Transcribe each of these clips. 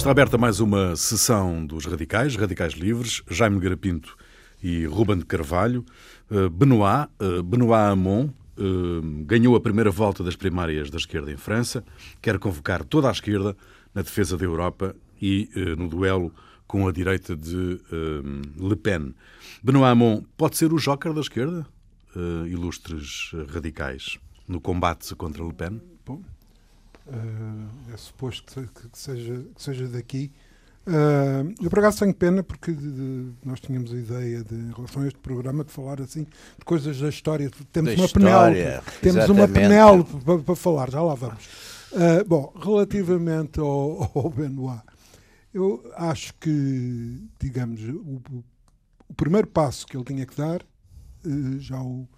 Está aberta mais uma sessão dos Radicais, Radicais Livres, Jaime Garapinto e Ruben de Carvalho. Uh, Benoit, uh, Benoit Hamon, uh, ganhou a primeira volta das primárias da esquerda em França, quer convocar toda a esquerda na defesa da Europa e no duelo com a direita de Le Pen. Benoit Hamon pode ser o joker da esquerda, ilustres radicais, no combate contra Le Pen? Bom, é suposto que, que, seja, que seja daqui. Uh, eu por acaso tenho pena porque de, de, nós tínhamos a ideia de, em relação a este programa de falar assim de coisas da história. Temos da uma história, temos uma Penélope para, para, falar, já lá vamos. Uh, bom, relativamente ao, ao Benoit, eu acho que, digamos, o, o, primeiro passo que ele tinha que dar uh, já, o,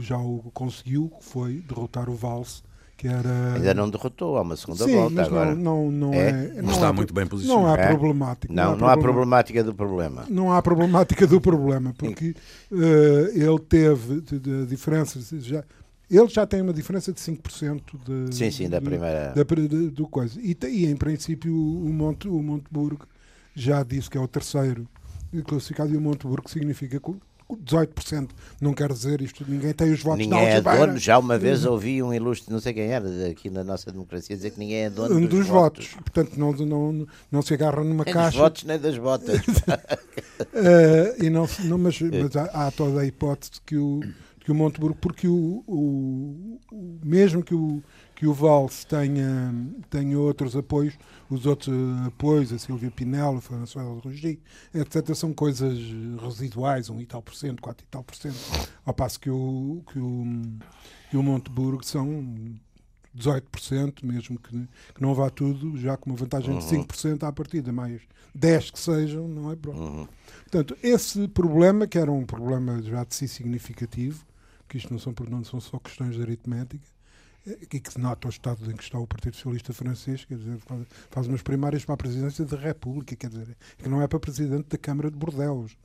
já o conseguiu, que foi derrotar o Valse que era... Ainda não derrotou, há uma segunda Sim, volta mas agora. Não, não, não é? é não, está há, muito bem posicionado. Não há é? problemática. Não, não há, problemática do problema. Não há problemática do problema, porque uh, ele teve de, de, diferença, já, ele já tem uma diferença de 5% de, sim, sim, da primeira. Da, de, do coisa. E, e em princípio o, Monte, o Monteburgo já disse que é o terceiro classificado e o Monteburgo significa 18%. Não quer dizer isto, ninguém tem os votos ninguém é dono. Já uma vez ouvi um ilustre, não sei quem era, aqui na nossa democracia, dizer que ninguém é dono um dos, dos votos. votos. Portanto, não, não, não se agarra numa nem caixa. dos votos nem das botas. uh, e não, não, mas, mas há, há, toda a hipótese que o, que o Monteburgo, porque o, o, o mesmo que o que o Valse tenha, tenha outros apoios, os outros apoios, a Silvia Pinello, a François Rogi, etc., são coisas residuais, um e tal por cento, quatro e tal por cento, ao passo que o, que o, que o Monteburgo são 18%, mesmo que, que não vá tudo, já com uma vantagem de 5% à partida, mais 10 que sejam, não é pronto. Uhum. Portanto, esse problema, que era um problema já de si significativo, que isto não são, não são só questões de aritmética, e que nota o estado em que está o Partido Socialista Francês, quer dizer, faz umas primárias para a presidência da República, quer dizer, que não é para presidente da Câmara de Bordeus,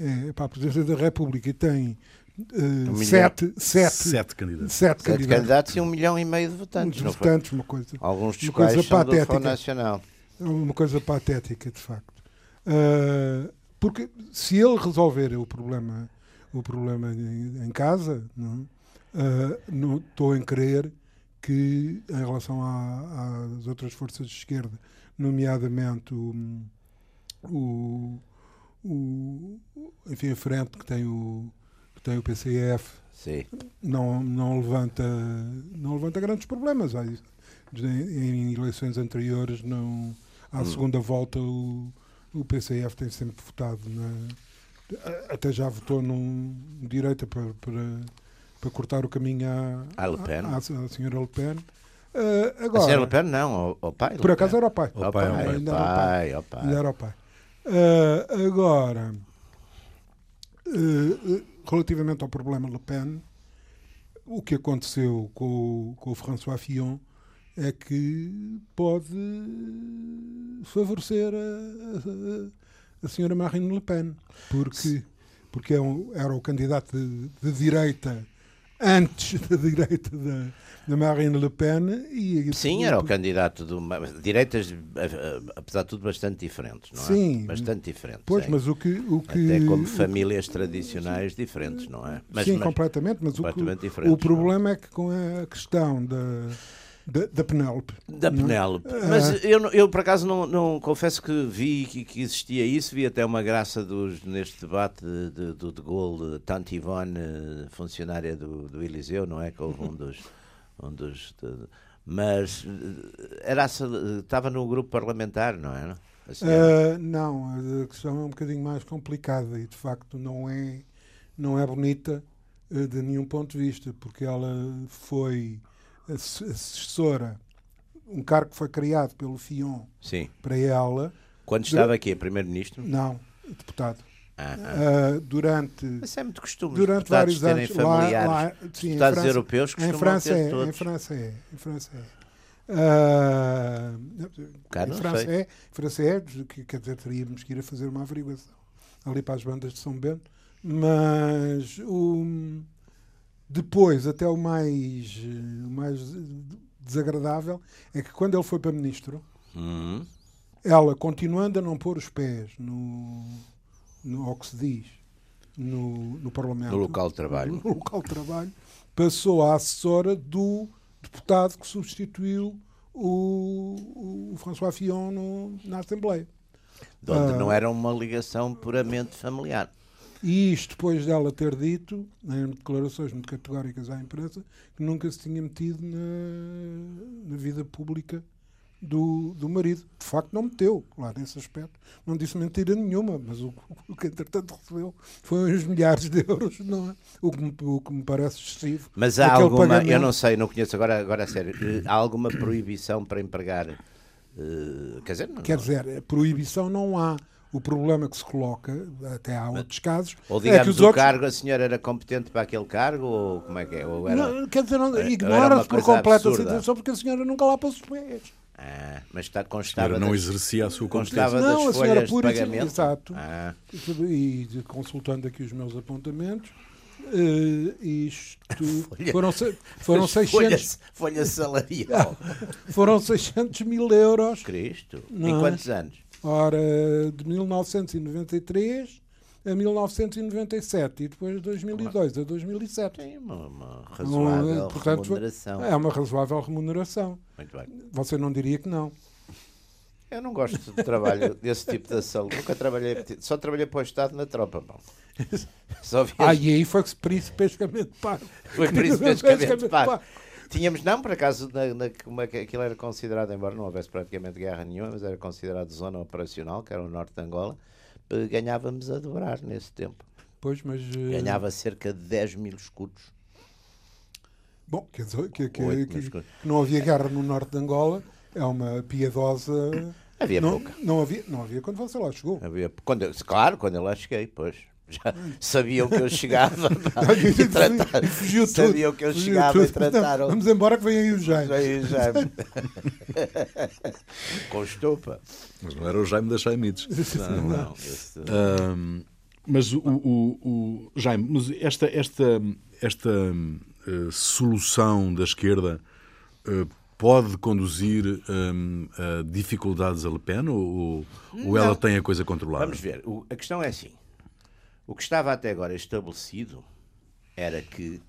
é? é para a presidência da República e tem uh, um sete, sete, sete, candidatos. Sete, sete candidatos. e um milhão e meio de votantes. De votantes, uma coisa. Alguns dos uma quais coisa são patética, do Nacional. Uma coisa patética, de facto. Uh, porque se ele resolver o problema, o problema em, em casa, não Uh, não estou em crer que, em relação à, às outras forças de esquerda, nomeadamente o, o, o, enfim, a frente que tem o, que tem o PCF, Sim. Não, não, levanta, não levanta grandes problemas. Em eleições anteriores, não, à hum. segunda volta, o, o PCF tem sempre votado na, até já votou num direita para, para para cortar o caminho à, à, Le Pen. à, à senhora Le Pen. Uh, agora, a senhora Le Pen não, ao, pai. Por acaso era o pai. Ao pai, ao pai. Ainda pai, era o pai. Ainda era o pai. Uh, agora, uh, relativamente ao problema Le Pen, o que aconteceu com, com o François Fillon é que pode favorecer a, a, a senhora Marine Le Pen, porque, porque é um, era o candidato de, de direita antes da direita da, da Marine Le Pen. E, Sim, era o candidato de direitas, apesar de tudo, bastante diferentes, não é? Sim. Bastante diferentes. Pois, é. mas o que, o que... Até como famílias tradicionais diferentes, não é? Mas, Sim, mas, completamente, mas completamente o, que, o problema é? é que com a questão da da, da Penélope. Da Penélope. Mas uh, eu, eu, por acaso, não, não confesso que vi que, que, existia isso, vi até uma graça dos, neste debate de, de, do de Gaulle, Tante Ivone, funcionária do, do Eliseu, não é? Que houve um dos. Um dos de, mas era, estava no grupo parlamentar, não é? Uh, não, a questão é um bocadinho mais complicada e de facto não é, não é bonita uh, de nenhum ponto de vista, porque ela foi assessora, um cargo que foi criado pelo FION Sim. para ela. Quando estava aqui, primeiro-ministro? Não, deputado. Ah, ah. Uh, durante Mas é muito costume durante vários anos familiares lá, lá sim, deputados França, europeus em França é, todos. em França é em França é uh, Cá em França sei. é França é que quer dizer teríamos que ir a fazer uma averiguação ali para as bandas de São Bento mas o depois, até o mais, o mais desagradável é que quando ele foi para ministro, uhum. ela, continuando a não pôr os pés no, no ao que se diz, no, no Parlamento. No local de trabalho. No local de trabalho, passou a assessora do deputado que substituiu o, o François Fillon no, na Assembleia. De onde ah, não era uma ligação puramente familiar. E isto depois dela ter dito, em declarações muito categóricas à imprensa, que nunca se tinha metido na, na vida pública do, do marido. De facto, não meteu, claro, nesse aspecto. Não disse mentira nenhuma, mas o, o que entretanto recebeu foi uns milhares de euros, não é? O que me, o que me parece excessivo. Mas há alguma, pagamento... eu não sei, não conheço agora, agora a sério, eh, há alguma proibição para empregar? Uh, quer dizer, não, quer dizer, proibição não há. O problema que se coloca, até há outros casos. Ou digamos, é que os o outros... cargo, a senhora era competente para aquele cargo, ou como é que é? Ou era... não, quer dizer, ignora-se por completo a situação, porque a senhora nunca lá pôs os pés. Ah, mas está, constava. não das, exercia a sua competência. Não, a senhora de pagamento. Exato. Ah. E, e consultando aqui os meus apontamentos, Uh, isto folha, foram, foram 600 folha, folha salarial foram 600 mil euros Cristo não. em é? quantos anos? Ora de 1993 a 1997 e depois de 2002 a 2007 tem uma, uma razoável um, portanto, remuneração é uma razoável remuneração muito bem você não diria que não eu não gosto de trabalho desse tipo de ação. Nunca trabalhei, só trabalhei para o Estado na tropa. Bom. Só Ah, e aí foi principescamente pago. Foi principescamente pago. Tínhamos, não, por acaso, na, na, como é que aquilo era considerado, embora não houvesse praticamente guerra nenhuma, mas era considerado zona operacional, que era o norte de Angola, eh, ganhávamos a dobrar nesse tempo. Pois, mas. Uh... Ganhava cerca de 10 mil escudos. Bom, quer dizer que, que, que, que não havia guerra no norte de Angola é uma piedosa. Havia não, pouca. Não havia, não havia quando você lá chegou. Havia, quando eu, claro, quando eu lá cheguei, pois. Já sabiam que eu chegava e tratar, fugiu sabiam que eu fugiu chegava tudo. e trataram. Não, vamos embora que vem aí o Jaime. Aí o Jaime. Com estopa. Mas não era o Jaime das Jaimites. Não, não. não. Esse... Um, mas o, o, o, Jaime, mas esta, esta, esta uh, solução da esquerda uh, pode conduzir um, a dificuldades a Le Pen ou, ou ela tem a coisa controlada? Vamos ver. O, a questão é assim. O que estava até agora estabelecido era que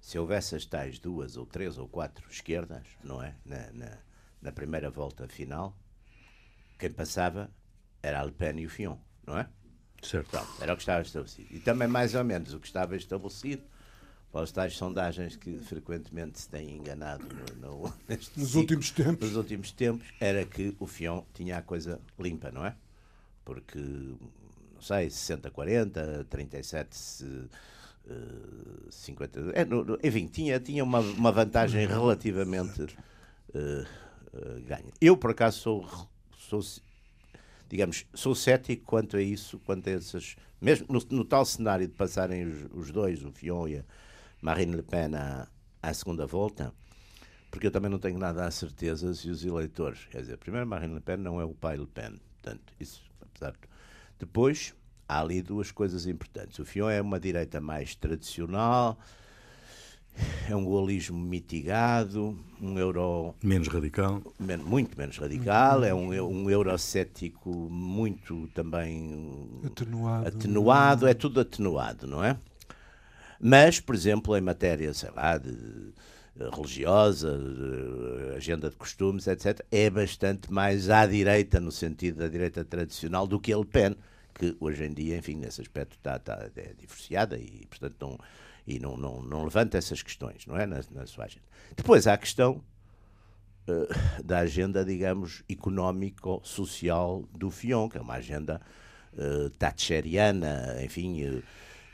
se houvesse as tais duas ou três ou quatro esquerdas, não é? Na, na, na primeira volta final, quem passava era Le Pen e o Fion, não é? Certo. Pronto, era o que estava estabelecido. E também, mais ou menos, o que estava estabelecido pelas tais sondagens que frequentemente se têm enganado no, no, nos ciclo, últimos tempos. Nos últimos tempos, era que o Fion tinha a coisa limpa, não é? Porque, sei, 60-40, 37 50. É, no, enfim, tinha, tinha uma, uma vantagem relativamente uh, uh, ganha. Eu, por acaso, sou, sou, digamos, sou cético quanto a isso, quanto a essas. Mesmo no, no tal cenário de passarem os, os dois, o Fion e a, Marine Le Pen à, à segunda volta, porque eu também não tenho nada a certeza se os eleitores. Quer dizer, primeiro, Marine Le Pen não é o pai Le Pen. Portanto, isso, apesar de. Depois, há ali duas coisas importantes. O Fion é uma direita mais tradicional, é um golismo mitigado, um euro. Menos radical. Men muito menos radical, é um, um eurocético muito também. Atenuado. Atenuado, é tudo atenuado, não é? Mas, por exemplo, em matéria, sei lá, de religiosa, de agenda de costumes, etc., é bastante mais à direita, no sentido da direita tradicional, do que a Le Pen, que hoje em dia, enfim, nesse aspecto está, está é divorciada e, portanto, não, e não, não, não levanta essas questões, não é, na, na sua agenda. Depois há a questão uh, da agenda, digamos, económico-social do Fion, que é uma agenda uh, thatcheriana, enfim... Uh,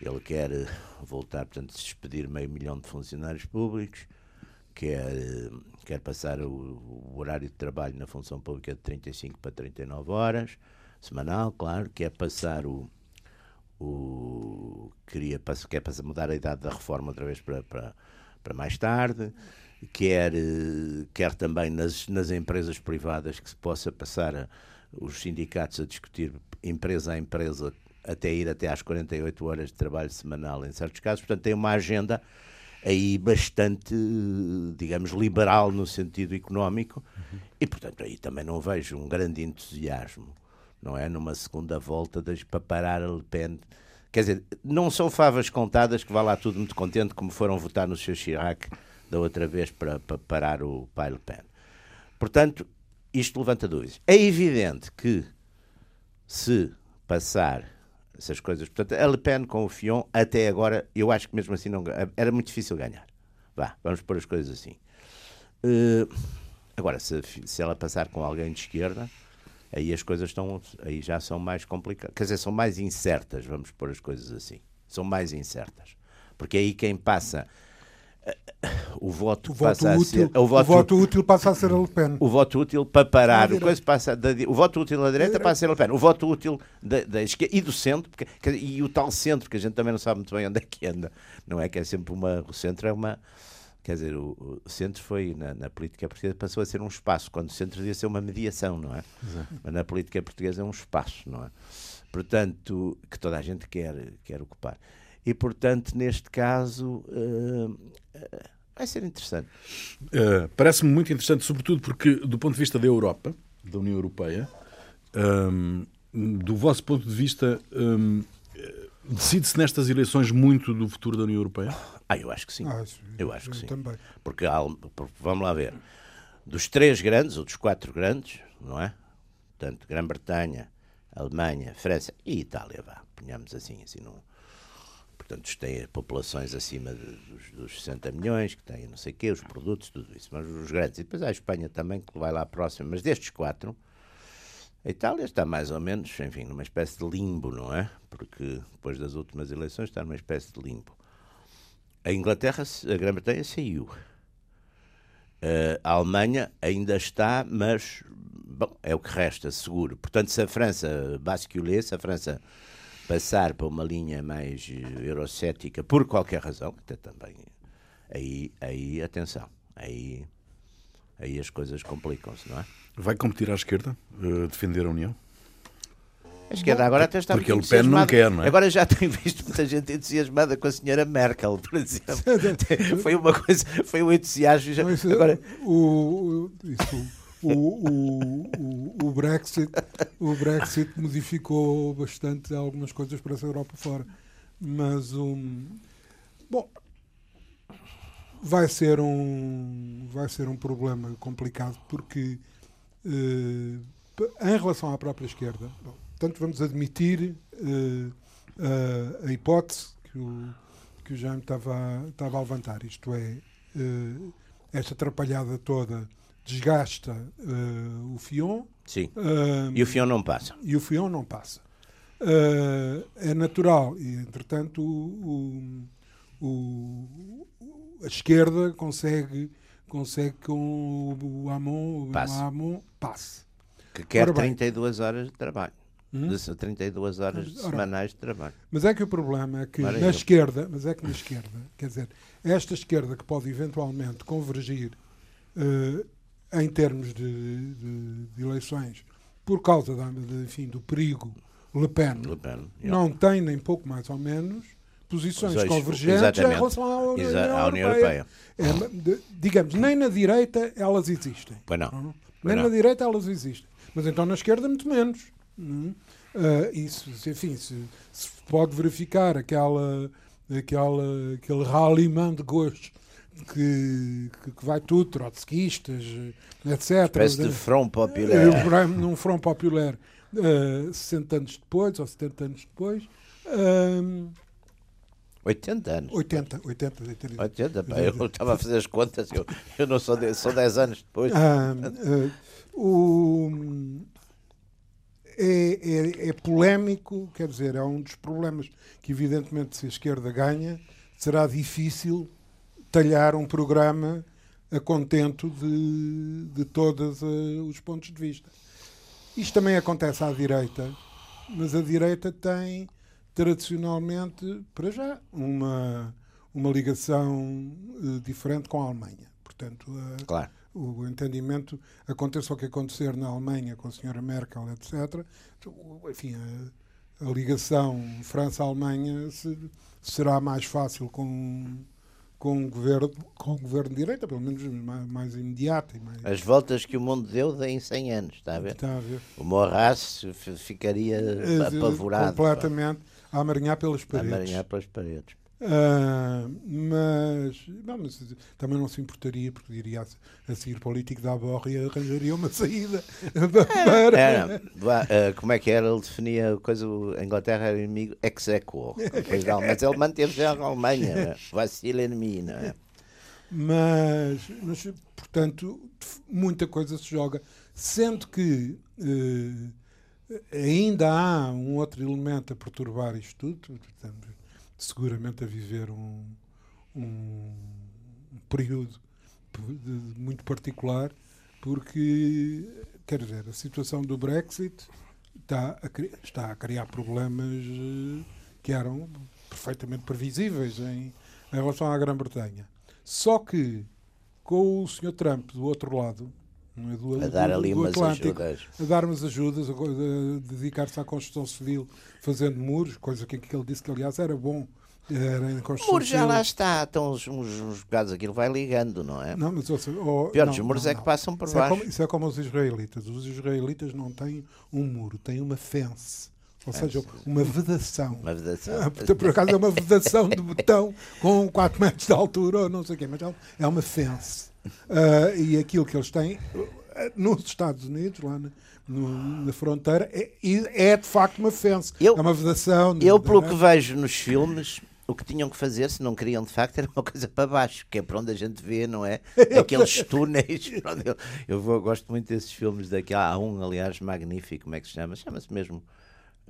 ele quer eh, voltar, portanto, despedir meio milhão de funcionários públicos, quer, eh, quer passar o, o, horário de trabalho na função pública de 35 para 39 horas, semanal, claro, quer passar o. o queria, quer passar, mudar a idade da reforma outra vez para, para, para mais tarde, quer, eh, quer também nas, nas empresas privadas que se possa passar a, os sindicatos a discutir empresa a empresa até ir até às 48 horas de trabalho semanal em certos casos. Portanto, tem uma agenda aí bastante, digamos, liberal no sentido económico, uhum. e portanto aí também não vejo um grande entusiasmo, não é? Numa segunda volta das, para parar a Le Pen. Quer dizer, não são favas contadas que vá lá tudo muito contente, como foram votar no seu Chirac da outra vez para, para parar o pai Le Pen. Portanto, isto levanta dúvidas. É evidente que se passar essas coisas. Portanto, a Le Pen com o Fion, até agora, eu acho que mesmo assim não, era muito difícil ganhar. Vá, vamos pôr as coisas assim. Uh, agora, se, se ela passar com alguém de esquerda, aí as coisas estão, aí já são mais complicadas. Quer dizer, são mais incertas, vamos pôr as coisas assim. São mais incertas. Porque aí quem passa o voto, o voto útil, ser, o voto, o voto útil passa a ser a Le Pen. O voto útil para parar, o, coisa passa da, o voto útil na direita passa a ser a Le Pen. O voto útil da, da esquerda e do centro, porque, e o tal centro, que a gente também não sabe muito bem onde é que anda, não é que é sempre uma. O centro é uma. Quer dizer, o, o centro foi, na, na, política portuguesa, passou a ser um espaço, quando o centro devia ser uma mediação, não é? Exato. Mas na política portuguesa é um espaço, não é? Portanto, que toda a gente quer, quer ocupar. E, portanto, neste caso, uh, vai ser interessante. Uh, Parece-me muito interessante, sobretudo porque, do ponto de vista da Europa, da União Europeia, um, do vosso ponto de vista, um, decide-se nestas eleições muito do futuro da União Europeia? Ah, eu acho que sim. Ah, eu acho que sim. Também. Porque, vamos lá ver, dos três grandes, ou dos quatro grandes, não é? Portanto, Grã-Bretanha, Alemanha, França e Itália, vá, ponhamos assim, assim num, portanto, têm populações acima de, dos, dos 60 milhões, que têm não sei o quê, os produtos, tudo isso, mas os grandes. E depois há a Espanha também, que vai lá próximo, mas destes quatro, a Itália está mais ou menos, enfim, numa espécie de limbo, não é? Porque depois das últimas eleições está numa espécie de limbo. A Inglaterra, a Grã-Bretanha saiu. A Alemanha ainda está, mas bom, é o que resta, seguro. Portanto, se a França basculer, se a França passar para uma linha mais eh, eurocética por qualquer razão, até também, aí, aí atenção, aí, aí as coisas complicam-se, não é? Vai competir à esquerda, uh, defender a União? A esquerda agora até está Porque ele Pen não quer, não é? Agora já tenho visto muita gente entusiasmada com a senhora Merkel, por exemplo. foi uma coisa, foi um entusiasmo. Já, agora... o, isso, o, o, o, Brexit, o Brexit modificou bastante algumas coisas para essa Europa fora. Mas um, bom, vai ser um vai ser um problema complicado porque uh, em relação à própria esquerda, bom, tanto vamos admitir uh, uh, a hipótese que o que o Jaime estava, estava a levantar, isto é, esta atrapalhada toda desgasta uh, o Fion. Sim. Uh, e o Fion não passa. E o Fion não passa. Uh, é natural. E, entretanto, o, o, a esquerda consegue, consegue com o Amon, passe. o Amon passe. Que quer Ora 32 horas de trabalho. Hum? 32 horas Ora, semanais de trabalho. Mas é que o problema é que Maravilha. na esquerda, mas é que na esquerda, quer dizer, esta esquerda que pode eventualmente convergir em termos de, de, de eleições, por causa da, de, enfim, do perigo Le Pen, Le Pen não tem nem pouco mais ou menos posições convergentes exatamente. em relação à União, Exa União Europeia. Europeia. É, digamos, nem na direita elas existem. Pois não. não? Nem não. na direita elas existem. Mas então na esquerda muito menos. Uh, isso, enfim, se, se, pode verificar aquela, aquela, aquele ralliement de gostos que, que, vai tudo, trotskistas, etc. Espécie de front popular. Eh, num front popular uh, 60 anos depois, ou 70 anos depois. Uh, 80 anos. 80, 80, 80. 80 pá, eu estava a fazer as contas, eu, eu não sou, de, sou 10 anos depois. Uh, o, é, é, é, polémico, quer dizer, é um dos problemas que, evidentemente, se a esquerda ganha, será difícil talhar um programa a contento de, de todos uh, os pontos de vista. Isto também acontece à direita, mas a direita tem tradicionalmente, para já, uma, uma ligação uh, diferente com a Alemanha. Portanto, uh, claro. o entendimento, aconteça o que acontecer na Alemanha com a senhora Merkel, etc., enfim, a, a ligação França-Alemanha se, será mais fácil com com um governo, com um governo de direita, pelo menos mais, mais imediato. E mais... As voltas que o mundo deu em 100 anos, está a ver? Está a ver. O Morras ficaria apavorado. Completamente a amaranhar pelas pá, A paredes. amaranhar pelas paredes. Ah, mas, não, mas também não se importaria, porque diria a, a seguir político da borra e arranjaria uma saída para. Era, eh, como é que era? Ele definia a coisa, a Inglaterra era inimigo ex Alemanha. Mas ele manteve-se na Alemanha, é? vacila enemy, não é? Mas, mas, portanto, muita coisa se joga. Sendo que eh, ainda há um outro elemento a perturbar isto tudo, estamos seguramente a viver um, um período de- de- muito particular, porque, quer dizer, a situação do Brexit está a, está a criar problemas eh, que eram perfeitamente previsíveis em, em relação à Grã-Bretanha. Só que com o Sr. Trump do outro lado, não é, do, A dar do- ali do umas Atlântico, ajudas. a dar umas ajudas, a, a dedicar-se à construção civil, fazendo muros, coisa que, que ele disse que, aliás, era bom. Era em O construção muro já lá está, estão uns, uns, uns bocados, aquilo vai ligando, não é? Não, mas, ouça, oh, Pior, não, os muros não, é que passam por isso É baixo. como, isso é como os israelitas. Os israelitas não têm um muro, têm uma fence. Ou seja, uma vedação. Uma vedação. Ah, por acaso é uma vedação de betão com 4 metros de altura ou não sei o quê, mas é é uma fence. Ah, e aquilo que eles têm ah, nos Estados Unidos, lá na, no- na fronteira, é, é de facto uma fence. Eu- é uma vedação. Eu, de- pelo que vejo nos filmes, o que tinham que fazer, se não queriam de facto, era uma coisa para baixo, que é para onde a gente vê, não é? Aqueles túneis. eu eu vou- gosto muito desses filmes daqui. Há um, aliás, magnífico, como é que se chama? Chama-se mesmo,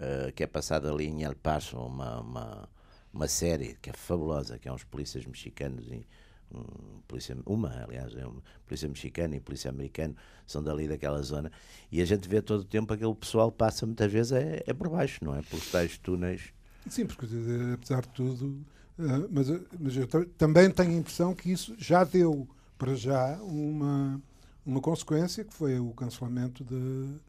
eh, que é passado ali em El Paso, uma, uma, uma série que é fabulosa, que é uns polícias mexicanos e um, polícia, uma, aliás, é uma polícia mexicana e polícia americano, são dali daquela zona, e a gente vê todo o tempo aquele pessoal passa muitas vezes é, é por baixo, não é? Pelos tais túneis. Sim, porque eh, apesar de tudo, eh, mas, mas eu ta- também tenho a impressão que isso já deu para já uma, uma consequência que foi o cancelamento da,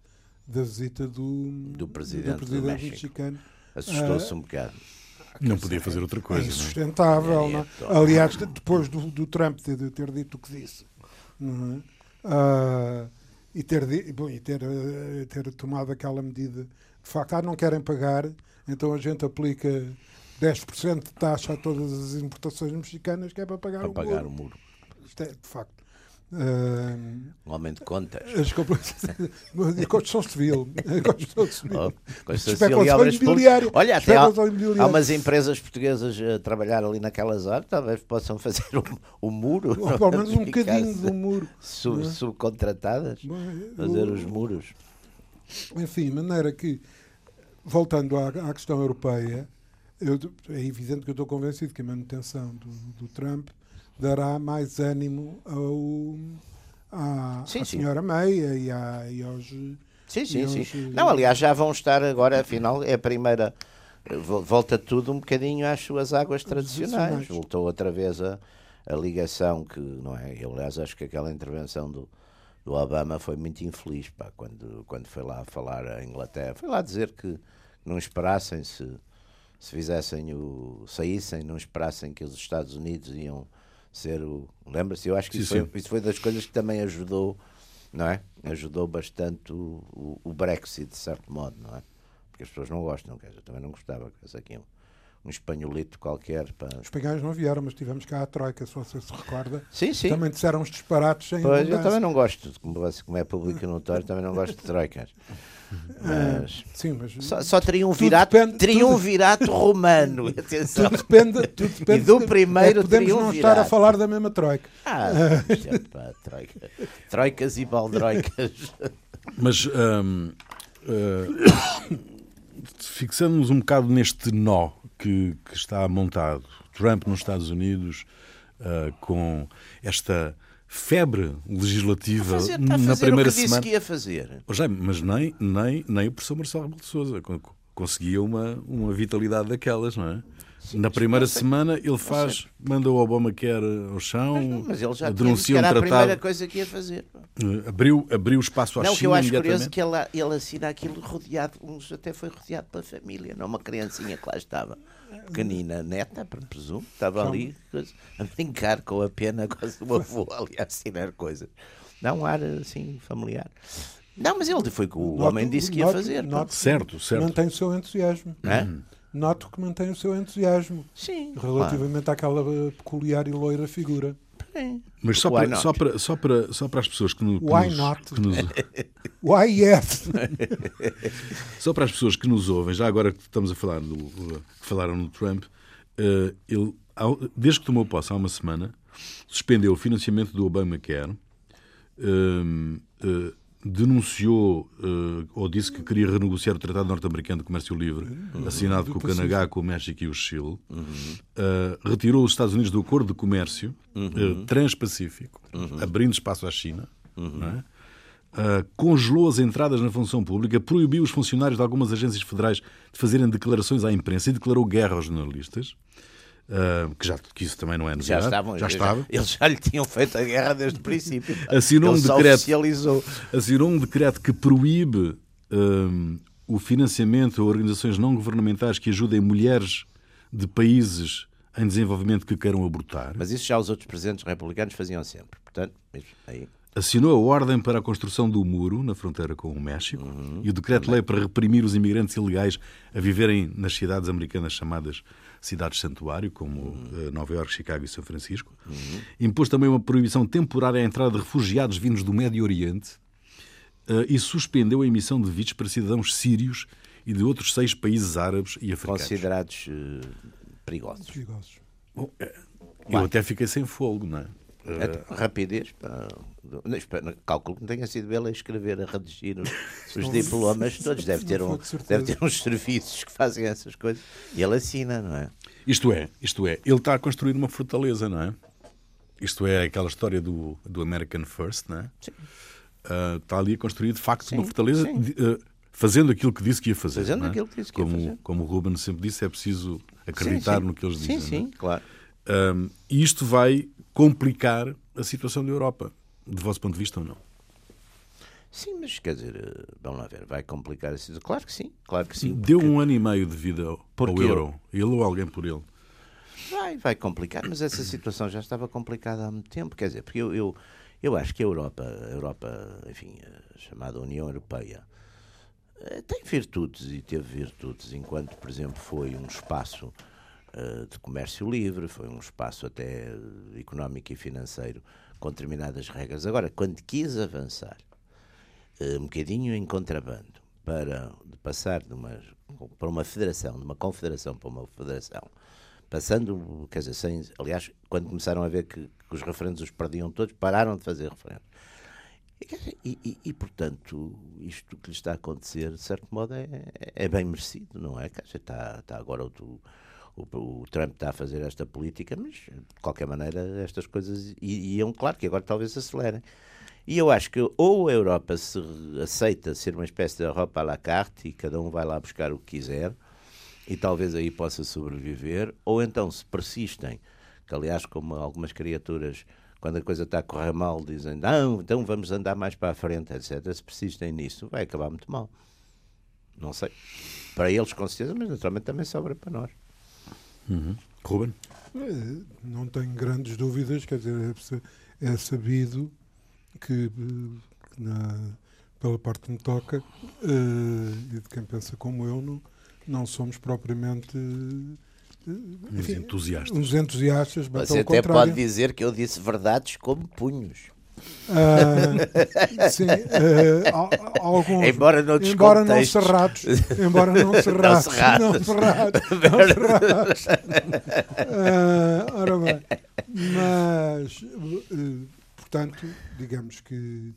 da visita do, Do presidente do México. mexicano. Assustou-se Ah, um bocado. Não podia fazer outra É coisa. não é? insustentável. É, é, não é? claro. Aliás, de- depois do, do Trump ter, ter dito o que disse não é? Ah, e, ter, bom, e ter, eh, ter tomado aquela medida, de facto, ah, não querem pagar, então a gente aplica 10% de taxa a todas as importações mexicanas que é para pagar, Para o pagar muro. o muro. Isto é, de facto. Ah, Um homem de contas. as construção civil. Construção civil. Oh, Construção civil e obras imobiliária. públicas. Olha, até há, há umas empresas portuguesas a trabalhar ali naquela zona, talvez possam fazer o, o muro. Ou pelo menos um bocadinho do muro. sub- é? subcontratadas, Bem, fazer o- os muros. Enfim, de maneira que, voltando à, à questão europeia, eu- é evidente que eu estou convencido que a manutenção do, do Trump dará mais ânimo ao, à, Sim, à sim. senhora May e, à, e aos. Sim, sim, e sim. aos, eh, Não, aliás, já vão estar agora, afinal, é a primeira. vo- Volta tudo um bocadinho às suas águas tradicionais. tradicionais. Voltou outra vez a, a ligação que, não é? Eu, aliás, acho que aquela intervenção do, do Obama foi muito infeliz, pá, quando, quando foi lá falar à Inglaterra. Foi lá dizer que não esperassem se, se fizessem o. saíssem, não esperassem que os Estados Unidos iam ser o. Lembra-se? Eu acho que Sim, isso, foi, isso foi das coisas que também ajudou, não é? Ajudou bastante o, o, o Brexit, de certo modo, não é? Porque as pessoas não gostam, quer dizer, eu também não gostava que fosse aqui um, um espanholito qualquer. Para... Os espanhóis não vieram, mas tivemos cá a Troika, se você se recorda. Sim, sim. Também disseram uns disparates sem Pois, eu também não gosto, como, você- como é público notório, também não gosto de troicas. Mas Sim, mas só, só teria um depende- teria um tudo- virato romano. Atenção. tudo depende. Tudo depende E do primeiro é que podemos teria um não estar a falar da mesma Troika. Ah, pá, troika. Troicas e baldroicas. Mas hum, uh, fixando-nos um bocado neste nó que, que está montado. Trump nos Estados Unidos, uh, com esta febre legislativa Fazer, na primeira o que disse semana. que ia fazer. Oh, Jaime, mas nem, nem, nem o professor Marcelo Rebelo de Sousa con- conseguia uma, uma vitalidade daquelas, não é? Sim, Na primeira semana ele faz, manda o Obama quer ao chão, mas, não, mas ele já denuncia um tratado. a primeira coisa que ia fazer. Eh, abriu, abriu espaço à não, China. Não, que eu acho curioso que ele, ele assina aquilo rodeado, uns até foi rodeado pela família, não uma criancinha que lá estava, pequenina, neta, presumo, estava ali a brincar com a pena, quase o avô ali a assinar coisas. Dá um ar assim familiar. Não, mas ele foi o que o noto, homem disse que ia fazer. Noto, certo, certo. Mantém o seu entusiasmo. É? Noto que mantém o seu entusiasmo. Sim. Relativamente claro. àquela peculiar e loira figura. Sim. Mas só para, só, para, só, para, só para as pessoas que, no, que Why nos, not? Que nos... Why yes? só para as pessoas que nos ouvem, já agora que estamos a falar do, que falaram no Trump, uh, ele, desde que tomou posse há uma semana, suspendeu o financiamento do Obamacare, uh, uh, denunciou uh, ou disse que queria renegociar o Tratado Norte-Americano de Comércio Livre, uhum. assinado com o Canadá, com o México e o Chile, uhum. uh, retirou os Estados Unidos do Acordo de Comércio uhum. uh, Transpacífico, uhum. abrindo espaço à China, é? congelou as entradas na função pública, proibiu os funcionários de algumas agências federais de fazerem declarações à imprensa e declarou guerra aos jornalistas. Uh, que, já, que isso também não é novidade. Já estavam, já estava. Eles já lhe tinham feito a guerra desde o princípio. Assinou um, decreto, oficializou. assinou um decreto que proíbe um, o financiamento a organizações não governamentais que ajudem mulheres de países em desenvolvimento que queiram abortar. Mas isso já os outros presidentes republicanos faziam sempre. Portanto, aí assinou a ordem para a construção do muro na fronteira com o México uhum, e o decreto-lei para reprimir os imigrantes ilegais a viverem nas cidades americanas chamadas cidades-santuário, como uhum. Nova Iorque, Chicago e São Francisco. Uhum. Impôs também uma proibição temporária à entrada de refugiados vindos do Médio Oriente uh, e suspendeu a emissão de vistos para cidadãos sírios e de outros seis países árabes e africanos. Considerados uh, perigosos. perigosos. Bom, eu até fiquei sem fogo, não é? Uh, rapidez, pá. Calculo que não tenha sido ele a escrever, a redigir os, os diplomas todos. Deve ter, um, deve ter uns serviços que fazem essas coisas. E ele assina, não é? Isto é, isto é, ele está a construir uma fortaleza, não é? Isto é aquela história do, do American First, não é? Sim. Uh, está ali a construir, de facto, sim, uma fortaleza, uh, fazendo aquilo que disse que ia fazer. Fazendo é? aquilo que disse que como, ia fazer. Como o Ruben sempre disse, é preciso acreditar sim, no que eles sim, dizem. Sim, sim, é? claro. Um, e isto vai complicar a situação da Europa, de vosso ponto de vista ou não? Sim, mas quer dizer, eh, vamos lá ver, vai complicar a situação? Claro que sim, claro que sim. Deu um ano e meio de vida ao, ao euro, ele ou alguém por ele? Vai, vai complicar, mas essa situação já estava complicada há muito tempo, quer dizer, porque eu, eu, eu acho que a Europa, a Europa, enfim, a chamada União Europeia, eh, tem virtudes e teve virtudes, enquanto, por exemplo, foi um espaço uh, de comércio livre, foi um espaço até económico e financeiro com determinadas regras. Agora, quando quis avançar uh, um bocadinho em contrabando para passar de uma, para uma federação, de uma confederação para uma federação, passando, quer dizer, sem, aliás, quando começaram a ver que, que os referentes os perdiam todos, pararam de fazer referentes. E, e, e, portanto, isto que lhe está a acontecer, de certo modo, é, é bem merecido, não é? Está, está agora o, o, o, Trump está a fazer esta política, mas, de qualquer maneira, estas coisas iam, claro, que agora talvez acelerem. E eu acho que ou a Europa se aceita ser uma espécie de Europa à la carte e cada um vai lá buscar o que quiser e talvez aí possa sobreviver, ou então se persistem, que aliás, como algumas criaturas quando a coisa está a correr mal, dizem não, então vamos andar mais para a frente, etc. Se persistem nisso, vai acabar muito mal. Não sei. Para eles, com certeza, mas naturalmente também sobra para nós. Uhum. Ruben? É, não tenho grandes dúvidas, quer dizer, é, é sabido que, na, pela parte que me toca, uh, e de quem pensa como eu, não, não somos propriamente uns entusiastas. Uns entusiastas, Você até pode dizer que eu disse verdades como punhos. Uh, sim, uh, alguns, embora não embora não cerrados, embora não cerrados, não cerrados, não cerrados, não cerrados. Uh, ora bem, mas portanto, digamos que,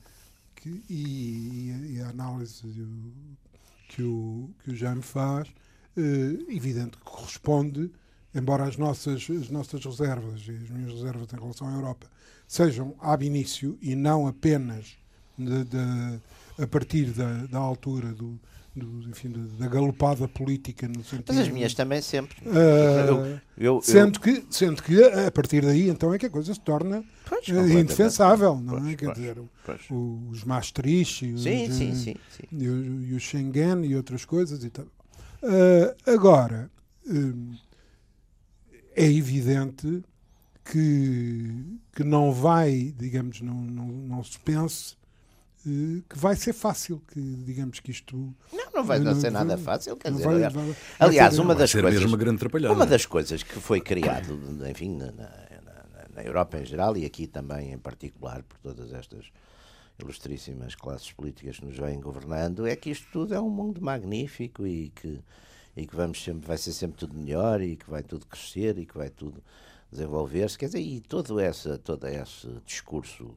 que e, e, a análise que o que o Jaime faz evidente que corresponde, embora as nossas, as nossas reservas e as minhas reservas em relação à Europa sejam ab início e não apenas de, de, a partir da, da altura do, do, enfim, da galopada política no sentido. Mas as minhas também sempre. Uh, eu, eu, sendo, eu... Que, sendo que a partir daí então é que a coisa se torna pois, uh, indefensável, não pois, é? Quer pois, dizer, os Maastricht e os, sim, sim, sim, sim. E, e, o Schengen e outras coisas e tal. Uh, agora, é evidente que, que não vai, digamos, não, não, não se pense eh, que vai ser fácil, que digamos que isto não, não vai não, ser nada fácil, quer dizer, vai, aliás, vai, aliás uma das coisas uma grande atrapalhada. Uma das coisas que foi criado, enfim, na, na, na, Europa em geral e aqui também em particular por todas estas ilustríssimas classes políticas que nos vêm governando, é que isto tudo é um mundo magnífico e que e que vamos sempre vai ser sempre tudo melhor e que vai tudo crescer e que vai tudo desenvolver-se, quer dizer, e todo essa todo esse discurso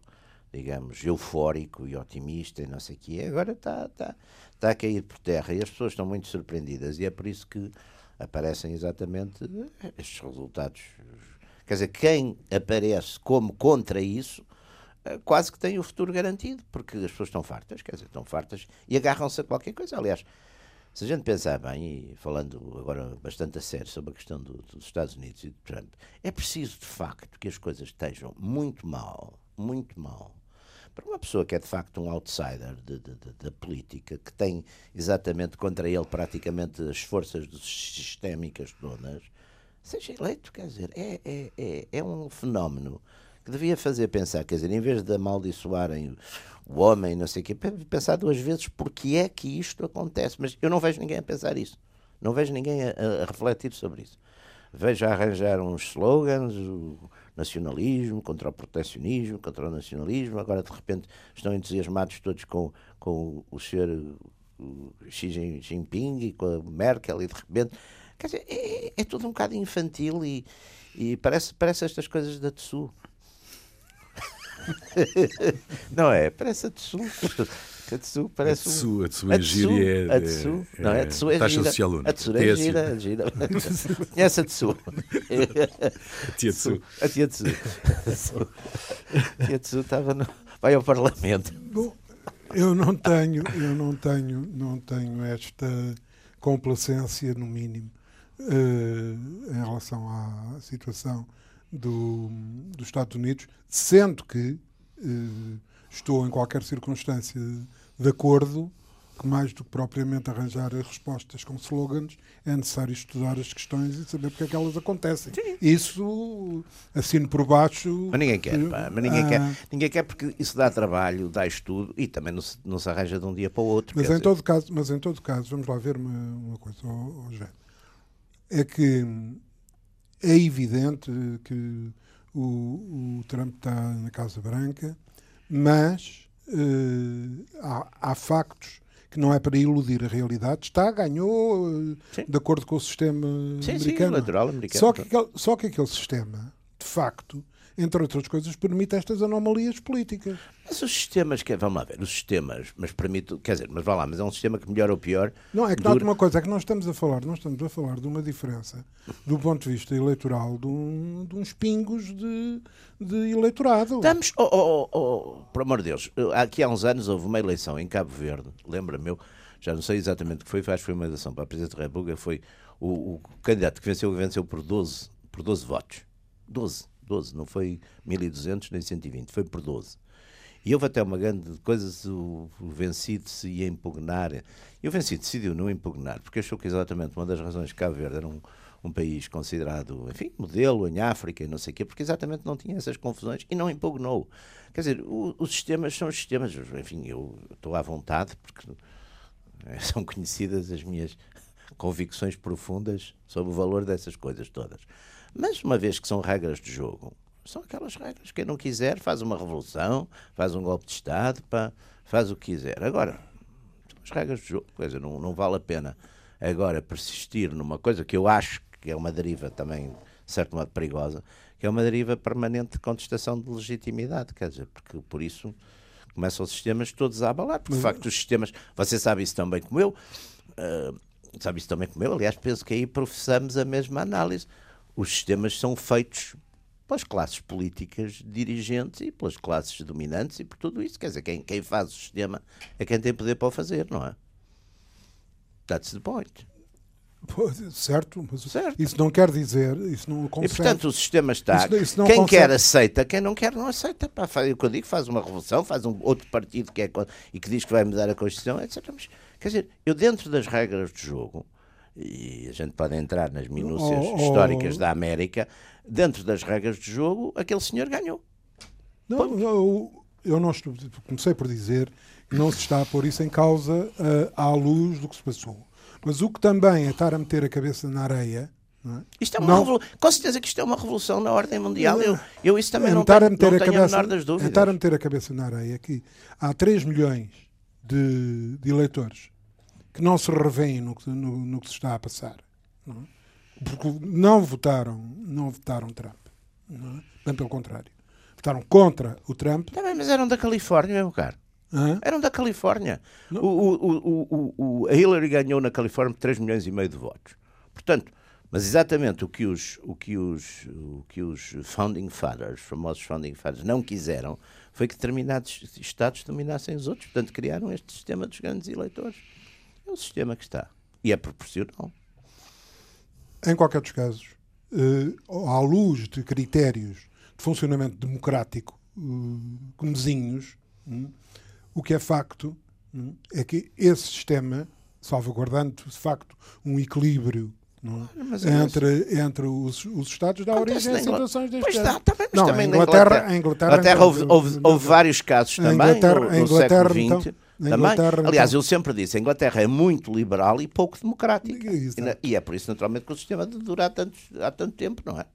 digamos, eufórico e otimista e não sei o quê, agora está, está, está a cair por terra e as pessoas estão muito surpreendidas e é por isso que aparecem exatamente estes resultados. Quer dizer, quem aparece como contra isso eh, quase que tem o futuro garantido, porque as pessoas estão fartas, quer dizer, estão fartas e agarram-se a qualquer coisa. Aliás, se a gente pensar bem, e falando agora bastante a sério sobre a questão do, dos Estados Unidos e de Trump, é preciso de facto que as coisas estejam muito mal, muito mal, para uma pessoa que é de facto um outsider da política, que tem exatamente contra ele praticamente as forças sistémicas todas, seja eleito, quer dizer, é, é, é, é um fenómeno que devia fazer pensar, quer dizer, em vez de amaldiçoarem o homem, não sei o quê, pensar duas vezes porque é que isto acontece. Mas eu não vejo ninguém a pensar isso. Não vejo ninguém a, a refletir sobre isso. Vejo a arranjar uns slogans, nacionalismo, contra o proteccionismo, contra o nacionalismo. Agora, de repente, estão entusiasmados todos com, com o senhor Xi Jinping e com a Merkel, e de repente. Quer dizer, é, é tudo um bocado infantil e, e parece, parece estas coisas da Tsu. não é? Parece a Tsu. A Tsu parece a tsu, um... A Tsu é gíria. A Tsu, não é? A Tsu é taxa social única. A Tsu é, é gira. Assim. gira. Conhece a Tsu? A tia Tsu. A tia Tsu. A tia Tsu estava no... Vai ao Parlamento. Bom, eu não tenho, eu não tenho, não tenho esta complacência, no mínimo, uh, em relação à situação do, dos Estados Unidos, sendo que uh, estou em qualquer circunstância de acordo que mais do que propriamente arranjar respostas com slogans, é necessário estudar as questões e saber porque é que elas acontecem. Sim. Isso assino por baixo. Mas ninguém quer, pá, mas ninguém, ah, quer, ninguém quer porque isso dá trabalho, dá estudo e também não se, não se arranja de um dia para o outro. Mas, em todo, caso, mas em todo caso, vamos lá ver uma, uma coisa, oh, oh, É que é evidente que o, o Trump está na Casa Branca mas uh, há, há, factos que não é para iludir a realidade. Está, ganhou sim. de acordo com o sistema sim, americano. Sim, natural americano. Só que, aquele, só que aquele sistema, de facto, entre outras coisas, permite estas anomalias políticas. Mas os sistemas, que, vamos lá ver, os sistemas, mas permite, quer dizer, mas vá lá, mas é um sistema que melhor ou pior. Não, é que dura... uma coisa, é que nós estamos a falar, nós estamos a falar de uma diferença do ponto de vista eleitoral de, um, de uns pingos de, de eleitorado. Estamos, oh, oh, oh, oh, por amor de Deus, aqui há uns anos houve uma eleição em Cabo Verde, lembra-me eu, já não sei exatamente o que foi, acho que foi uma eleição para a Presidente da República, foi o, o candidato que venceu, venceu por 12, por 12 votos. 12 12, não foi 1200 nem 120, foi por 12. E houve até uma grande coisa, o, o vencido se ia impugnar. E o vencido decidiu não impugnar, porque achou que exatamente uma das razões que Cabo Verde era um, um país considerado, enfim, modelo em África e não sei o quê, porque exatamente não tinha essas confusões e não impugnou. Quer dizer, o, os sistemas são os sistemas, enfim, eu estou à vontade, porque eh, são conhecidas as minhas convicções profundas sobre o valor dessas coisas todas. Mas uma vez que são regras de jogo, são aquelas regras. Quem não quiser faz uma revolução, faz um golpe de Estado, pá, faz o que quiser. Agora, as regras de jogo. Dizer, não, não vale a pena agora persistir numa coisa que eu acho que é uma deriva também, de certo modo, perigosa, que é uma deriva permanente de contestação de legitimidade. Quer dizer, porque por isso começam os sistemas todos a abalar. Porque, de facto, os sistemas, você sabe isso também como eu, uh, sabe isso também como eu, aliás, penso que aí professamos a mesma análise os sistemas são feitos pelas classes políticas dirigentes e pelas classes dominantes e por tudo isso. Quer dizer, quem, quem faz o sistema é quem tem poder para o fazer, não é? That's the point. Certo, mas certo. isso não quer dizer, isso não consegue. E portanto o sistema está. Isso, isso quem consegue. quer aceita, quem não quer não aceita. Pá, o que eu digo, faz uma revolução, faz um outro partido que é, e que diz que vai mudar a Constituição, etc. Mas, quer dizer, eu dentro das regras de jogo, e a gente pode entrar nas minúcias oh, oh, históricas da América, dentro das regras de jogo, aquele senhor ganhou. Não, eu, eu não estou, comecei por dizer que não se está a pôr isso em causa uh, à luz do que se passou. Mas o que também é estar a meter a cabeça na areia. É? Isto é uma não, Com certeza que isto é uma revolução na ordem mundial. Eu, eu isso também é não, tenho, a meter não a tenho cabeça, a menor das dúvidas. É estar a meter a cabeça na areia que há 3 milhões de, de eleitores que não se revêem no, no, no que se está a passar. Não é? Porque não votaram, não votaram Trump. Não é? Bem pelo contrário. Votaram contra o Trump. Também, mas eram da Califórnia, meu caro. Hã? Eram da Califórnia. O, o, o, a Hillary ganhou na Califórnia 3 milhões e meio de votos. Portanto, mas exatamente o que os, o que os, o que os founding fathers, famosos founding fathers, não quiseram foi que determinados estados dominassem os outros. Portanto, criaram este sistema dos grandes eleitores. É o sistema que está. E é proporcional. Em qualquer dos casos, eh, à luz de critérios de funcionamento democrático eh, comezinhos, hum, o que é facto hum, é que esse sistema, salvaguardando de facto um equilíbrio é? entre, entre os, os Estados da origem a situações deste pois está, também, não, também Inglaterra, Inglaterra, Inglaterra, Inglaterra houve, houve, houve, vários casos também Inglaterra, no, no Inglaterra, século XX. Então, também. Aliás, então, eu sempre disse, a Inglaterra é muito liberal e pouco democrática. E, e, é por isso, naturalmente, que o sistema dura há tanto, há tanto tempo, não é?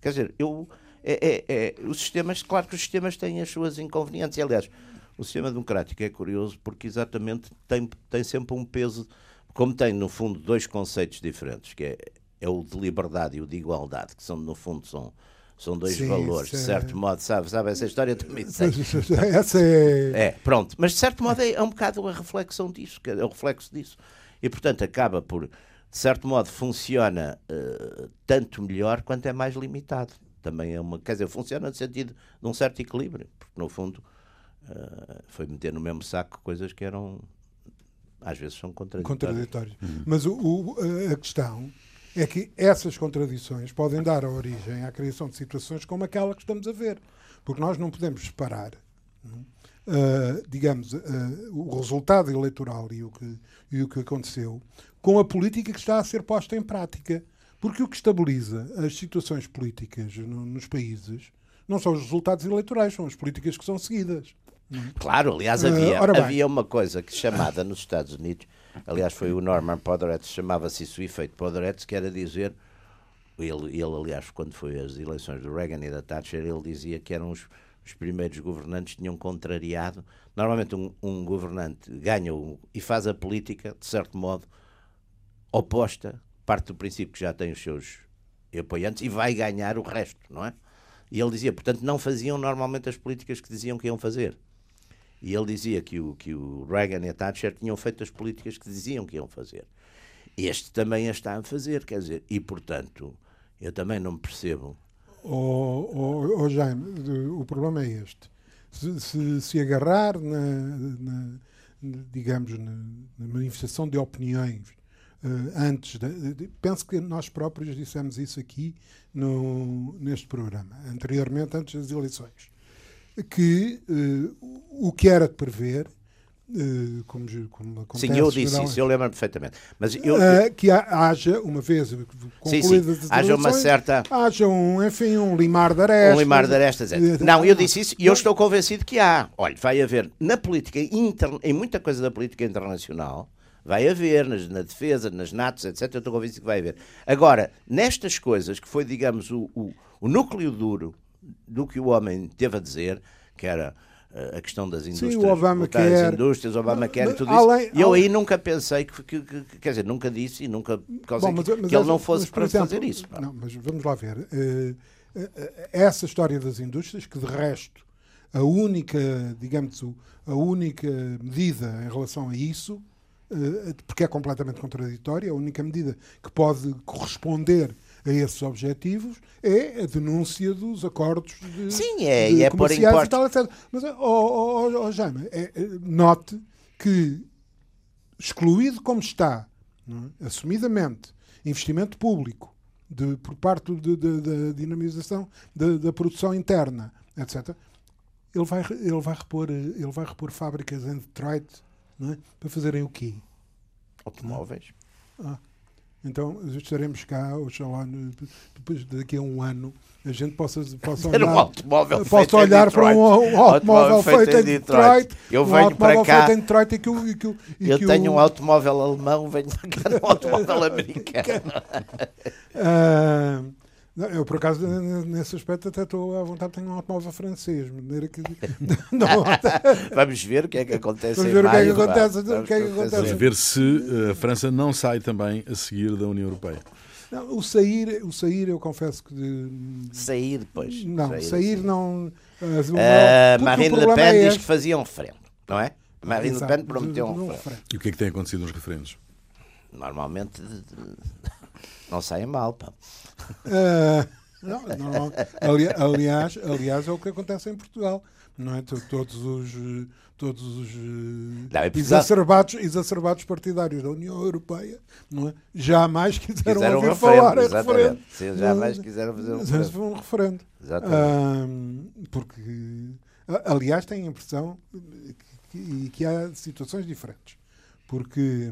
Quer dizer, eu, é, é, é, os sistemas, claro que os sistemas têm as suas inconvenientes. E, aliás, o sistema democrático é curioso porque exatamente tem, tem sempre um peso, como tem no fundo dois conceitos diferentes, que é, é o de liberdade e o de igualdade, que são no fundo são, são dois Sim, valores, de certo modo, sabe, sabe essa história também sei. essa é... é... pronto, mas de certo modo é, é um bocado a reflexão disso, é o reflexo disso. E portanto acaba por, de certo modo, funciona uh, tanto melhor quanto é mais limitado. Também é uma, quer dizer, funciona no sentido de um certo equilíbrio, porque no fundo uh, foi meter no mesmo saco coisas que eram às vezes são contraditórias. Contraditórias. Uhum. Mas o, o, a questão é que essas contradições podem dar origem à criação de situações como aquela que estamos a ver. Porque nós não podemos separar, uh, digamos, uh, o resultado eleitoral e o, que, e o que aconteceu com a política que está a ser posta em prática. Porque o que estabiliza as situações políticas no, nos países não são os resultados eleitorais, são as políticas que são seguidas. Claro, aliás, havia, uh, havia uma coisa que chamada nos Estados Unidos, aliás, foi o Norman Podhoretz, chamava-se isso o efeito Podhoretz, que era dizer, ele, ele, aliás, quando foi as eleições do Reagan e da Thatcher, ele dizia que eram os, os primeiros governantes tinham contrariado. Normalmente, um, um governante ganha e faz a política, de certo modo, oposta, parte do princípio que já tem os seus apoiantes e vai ganhar o resto, não é? E ele dizia, portanto, não faziam normalmente as políticas que diziam que iam fazer. E ele dizia que o, que o Reagan e a Thatcher tinham feito as políticas que diziam que iam fazer. Este também a está a fazer, quer dizer, e portanto, eu também não percebo. Oh, oh, oh Jaime, o problema é este. Se, se, se agarrar na, na, digamos, na, na manifestação de opiniões Uh, antes de, de, penso que nós próprios dissemos isso aqui no, neste programa, anteriormente, antes das eleições, que uh, o que era de prever Uh, como, como acontece, sim, eu disse isso, eu lembro perfeitamente. Mas eu, uh, que haja, uma vez concluídas sim, sim. haja uma certa. Haja um, enfim, um limar de arestas. Um limar de arestas. É. Não, eu disse isso e eu estou convencido que há. Olha, vai haver na política, inter, em muita coisa da política internacional, Vai haver, nas, na defesa, nas natos, etc. Eu estou convencido que vai haver. Agora, nestas coisas, que foi, digamos, o, o, o núcleo duro do que o homem teve a dizer, que era uh, a questão das indústrias, Sim, o Obama quer, as indústrias, o Obama quer e tudo além, isso. E eu aí nunca pensei que, que, que, quer dizer, nunca disse e nunca mas, que, mas, que ele não fosse mas, para exemplo, fazer isso. Não, mas vamos lá ver. Uh, essa história das indústrias, que de resto a única, digamos, a única medida em relação a isso eh, porque é completamente contraditória. A única medida que pode corresponder a esses objetivos é a denúncia dos acordos de, Sim, é, de é comerciais e tal, etc. Mas, oh, oh, oh, Jaime, é, note que, excluído como está é? assumidamente, investimento público de, por parte da dinamização da, da, produção interna, etc., ele vai, ele, vai repor, ele vai repor fábricas em Detroit é? para fazerem o quê? Automóveis. Ah. Então estaremos cá, oxalá, depois daqui a um ano, a gente possa, possa olhar, um automóvel possa olhar para um, um automóvel, automóvel feito, em Detroit. Detroit eu venho um para cá. Feito em Detroit e que, e que, e eu que tenho o... um automóvel alemão, venho para cá um automóvel americano. uh, eu, por acaso, nesse aspecto, até estou à vontade, tenho um automóvel francês. Maneira que... não, vamos ver o que é que acontece Vamos ver o que é que acontece. O que é que acontece. Vamos ver se eh, a França não sai também a seguir da União Europeia. Não, o sair, o sair, eu confesso que. De... Sair depois. Não, sair, sair assim. não. Uh, Marine Le Pen é diz que fazia um referendo, não é? Marine Le Pen prometeu um referendo. E o que é que tem acontecido nos referendos? Normalmente não saem mal, pá. Uh, não, não, aliás, aliás, é o que acontece em Portugal. Não é? Todos os, todos os não, é exacerbados, exacerbados partidários da União Europeia não é? jamais quiseram, quiseram ouvir falar em referendo. Sim, jamais quiseram fazer um referendo. Um referendo. Um, porque, aliás, tenho a impressão que, que há situações diferentes. Porque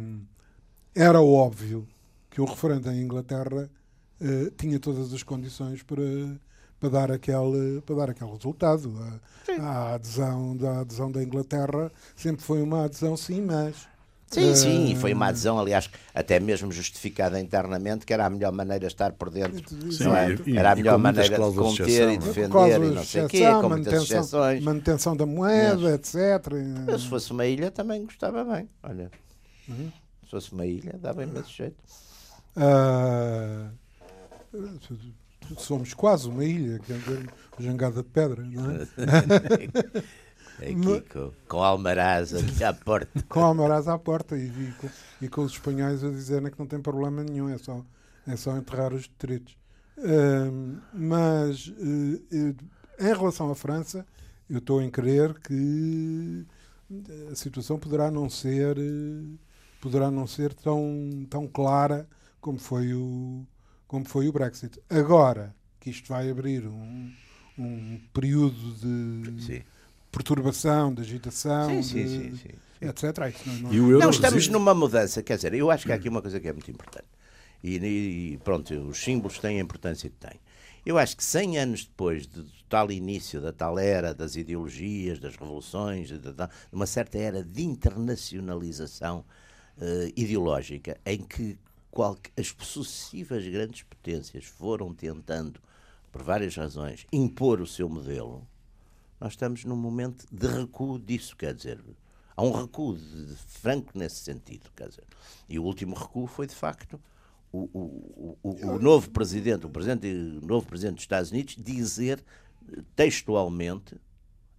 era óbvio que o referendo em Inglaterra uh, tinha todas as condições para, para, dar, aquele, para dar aquele resultado. A, a, adesão, da adesão da Inglaterra sempre foi uma adesão sim, mas. Sim, sim, e foi uma adesão, aliás, até mesmo justificada internamente, que era a melhor maneira de estar por dentro. Sim, é? e, era a melhor maneira de conter e defender e não sei o quê, com muitas exceções. Manutenção da moeda, mas, etc. Eu, se fosse uma ilha, também gostava bem. Olha, uhum. se fosse uma ilha, dava imenso jeito. Uh, somos quase uma ilha, é jangada de pedra, não é? Aqui com, com Almaraz aqui à porta. com Almaraz à porta e, e, com, e, com, os espanhóis a dizerem que não tem problema nenhum, é só, é só enterrar os detritos. Uh, mas uh, em relação à França, eu estou em crer que a situação poderá não ser poderá não ser tão, tão clara como foi o, como foi o Brexit. Agora que isto vai abrir um, um período de sim. perturbação, de agitação, sim, de, sim, etc. Não, não, não estamos numa mudança, quer dizer, eu acho que há aqui uma coisa que é muito importante. E, e pronto, os símbolos têm a importância que têm. Eu acho que 100 anos depois do tal início da tal era das ideologias, das revoluções, de, de, de uma certa era de internacionalização uh, ideológica, em que as sucessivas grandes potências foram tentando, por várias razões, impor o seu modelo, nós estamos num momento de recuo disso, quer dizer, há um recuo de, de franco nesse sentido, quer dizer, e o último recuo foi de facto o, o, o, o novo presidente, o presidente, o novo presidente dos Estados Unidos dizer textualmente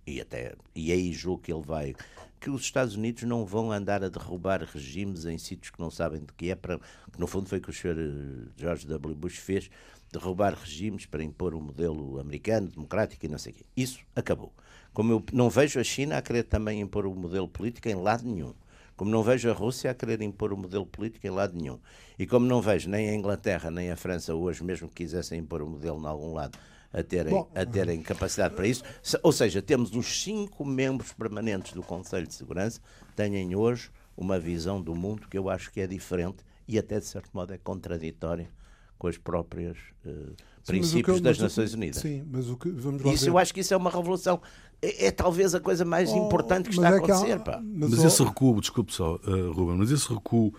e até e aí julgo que ele vai que os Estados Unidos não vão andar a derrubar regimes em sítios que não sabem do que é, para, que no fundo foi o que o Sr. Eh, George W. Bush fez, derrubar regimes para impor um modelo americano, democrático e não sei o quê. Isso acabou. Como eu não vejo a China a querer também impor o um modelo político em lado nenhum. Como não vejo a Rússia a querer impor o um modelo político em lado nenhum. E como não vejo nem a Inglaterra nem a França hoje, mesmo que quisessem impor o um modelo em algum lado, a terem, a terem capacidade para isso. Ou seja, temos os cinco membros permanentes do Conselho de Segurança têm hoje uma visão do mundo que eu acho que é diferente e até de certo modo é contraditória com as próprias uh, princípios eu, das Nações Unidas. Sim, mas o que vamos Isso ver. eu acho que isso é uma revolução. É, é talvez a coisa mais oh, importante que está é a acontecer. Há, pá. Mas, mas esse recuo, desculpe só, uh, Ruben, mas esse recuo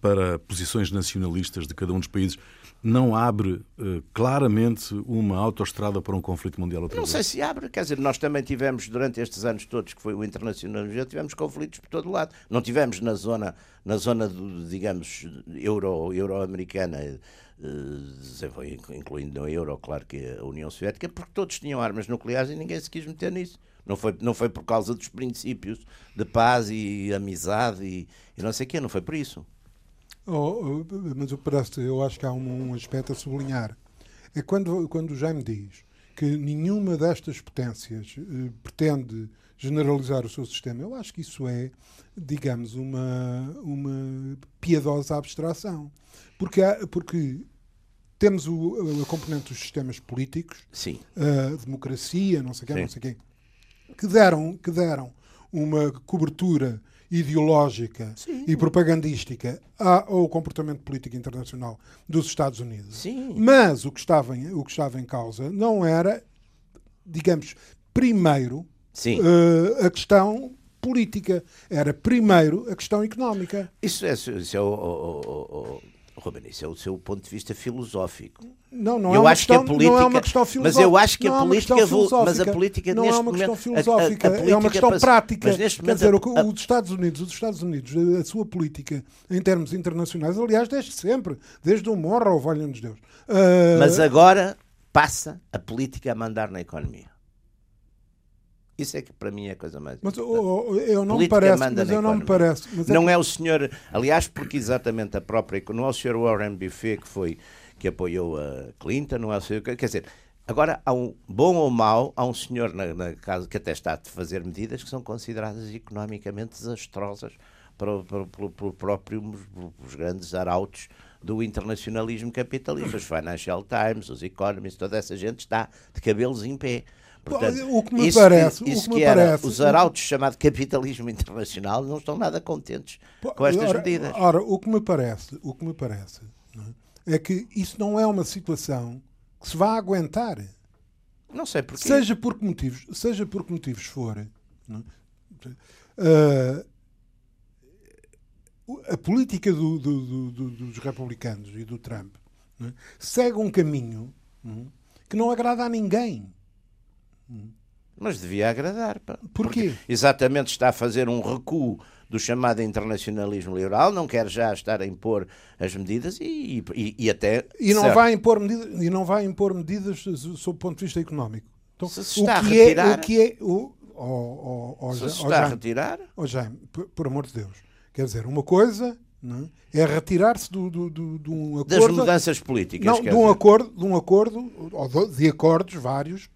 para posições nacionalistas de cada um dos países não abre uh, claramente uma autoestrada para um conflito mundial outra Não vez? sei se abre, quer dizer, nós também tivemos, durante estes anos todos que foi o internacionalismo, tivemos conflitos por todo lado. Não tivemos na zona, na zona do, digamos, euro, euro-americana, uh, incluindo a euro, claro que a União Soviética, porque todos tinham armas nucleares e ninguém se quis meter nisso. Não foi, não foi por causa dos princípios de paz e amizade e, e não sei o quê, não foi por isso. Oh, mas eu, parece, eu acho que há um, um, aspecto a sublinhar. É quando, quando o Jaime diz que nenhuma destas potências uh, pretende generalizar o seu sistema, eu acho que isso é, digamos, uma, uma piedosa abstração. Porque, há, porque temos o, a componente dos sistemas políticos, Sim. a democracia, não sei o quê, não sei quê, que deram, que deram uma cobertura ideológica Sim. e propagandística ao comportamento político internacional dos Estados Unidos. Sim. Mas o que, estava em, o que estava em causa não era, digamos, primeiro uh, a questão política, era primeiro a questão económica. Isso é, isso é o, o, o Ruben, isso é o seu ponto de vista filosófico. Não, não, eu é, acho questão, que a política, não é uma questão filosófica. Mas eu acho que a é política, mas a política não neste é uma questão momento, filosófica, a, a, a é uma questão prática. Mas neste momento, Quer dizer, os Estados Unidos, os Estados Unidos, a sua política em termos internacionais, aliás, desde sempre, desde o Monroe, valha-nos Deus. Uh... Mas agora passa a política a mandar na economia. Isso é que para mim é a coisa mais. Mas oh, eu não me parece. Mas eu não me parece. É não que... é o senhor. Aliás, porque exatamente a própria. Não é o senhor Warren Buffett que foi que apoiou a Clinton, não é o senhor. Quer dizer, agora há um bom ou mau, há um senhor na, na casa que até está a fazer medidas que são consideradas economicamente desastrosas para, para, para, para próprio, os grandes arautos do internacionalismo capitalista. Os Financial Times, os Economists, toda essa gente está de cabelos em pé. Portanto, o que me isso, parece, isso que, que era, parece, os arautos chamado capitalismo internacional não estão nada contentes com estas ora, medidas. Ora, o que me parece, o que me parece é? é? que isso não é uma situação que se vá aguentar. Não sei porquê. Seja por que motivos, seja por que motivos for. Uh, a política do, do, do, dos republicanos e do Trump é? segue um caminho que não agrada a ninguém. Mas devia agradar. Pá. Porquê? Porque exatamente está a fazer um recuo do chamado internacionalismo liberal, não quer já estar a impor as medidas e, e, e até. E não, vai impor medidas, e não vai impor medidas sob o ponto de vista económico. Então, se se está o que a retirar. É, o que é. O, oh, oh, oh, se se está a retirar. Jaime, por, por amor de Deus. Quer dizer, uma coisa não, é, é retirar-se do, do, do, de um acordo. Das mudanças políticas. Não, de um, acordo, de um acordo, ou de acordos vários,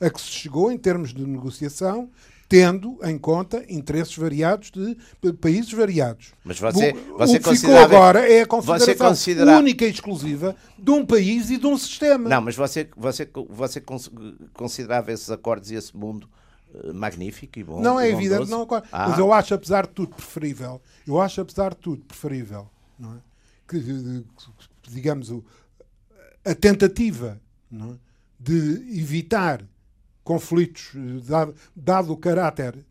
é? a que se chegou em termos de negociação, tendo em conta interesses variados de países variados. Mas você, você o que ficou agora é a consideração considera... única e exclusiva de um país e de um sistema. Não, mas você, você, você considerava esses acordos e esse mundo uh, magnífico e bom. Não é evidente, não, ah. mas eu acho apesar de tudo preferível. Eu acho apesar de tudo preferível, não é? que digamos a tentativa, não é? De evitar conflitos, dado, o caráter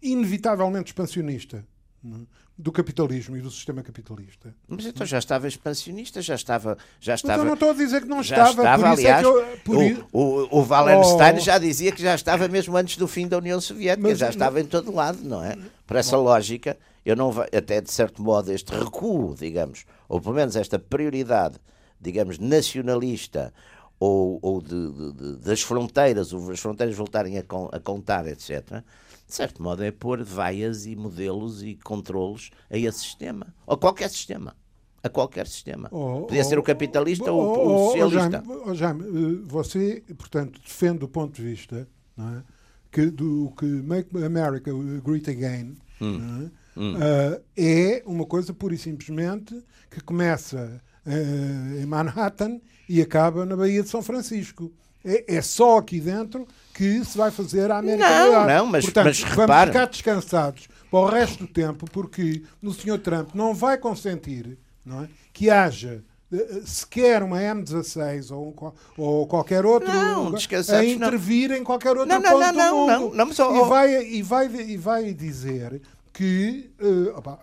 inevitavelmente expansionista é? do capitalismo e do sistema capitalista. Mas então já estava expansionista, já estava. Já estava mas eu não estou a dizer que não estava. estava aliás, é eu, por... o, o, o Wallenstein oh. já dizia que já estava mesmo antes do fim da União Soviética, mas, já estava não... em todo lado, não é? Por essa lógica, eu não até de certo modo este recuo, digamos, ou pelo menos esta prioridade, digamos, nacionalista ou, ou de, de, das fronteiras, as fronteiras voltarem a, a, contar, etc., de certo modo é pôr vaias e modelos e controlos a esse sistema, ou qualquer sistema. A qualquer sistema. Oh, Podia oh, ser o capitalista oh, ou o socialista. Oh, Jaime, eh, você, portanto, defende o ponto de vista é? que, do que Make America Great Again hum. É? Hum. Uh, é uma coisa pura e simplesmente que começa uh, em Manhattan e acaba na Baía de São Francisco. É, é, só aqui dentro que se vai fazer a América Não, não, mas, Portanto, mas vamos repara. ficar descansados para o resto do tempo, porque o Sr. Trump não vai consentir não é, que haja eh, sequer uma M16 ou, ou qualquer outro não, a intervir não. em qualquer outro não, ponto não, do mundo. Não, não, mas, oh, e, vai, e, vai, e vai dizer que uh, opa,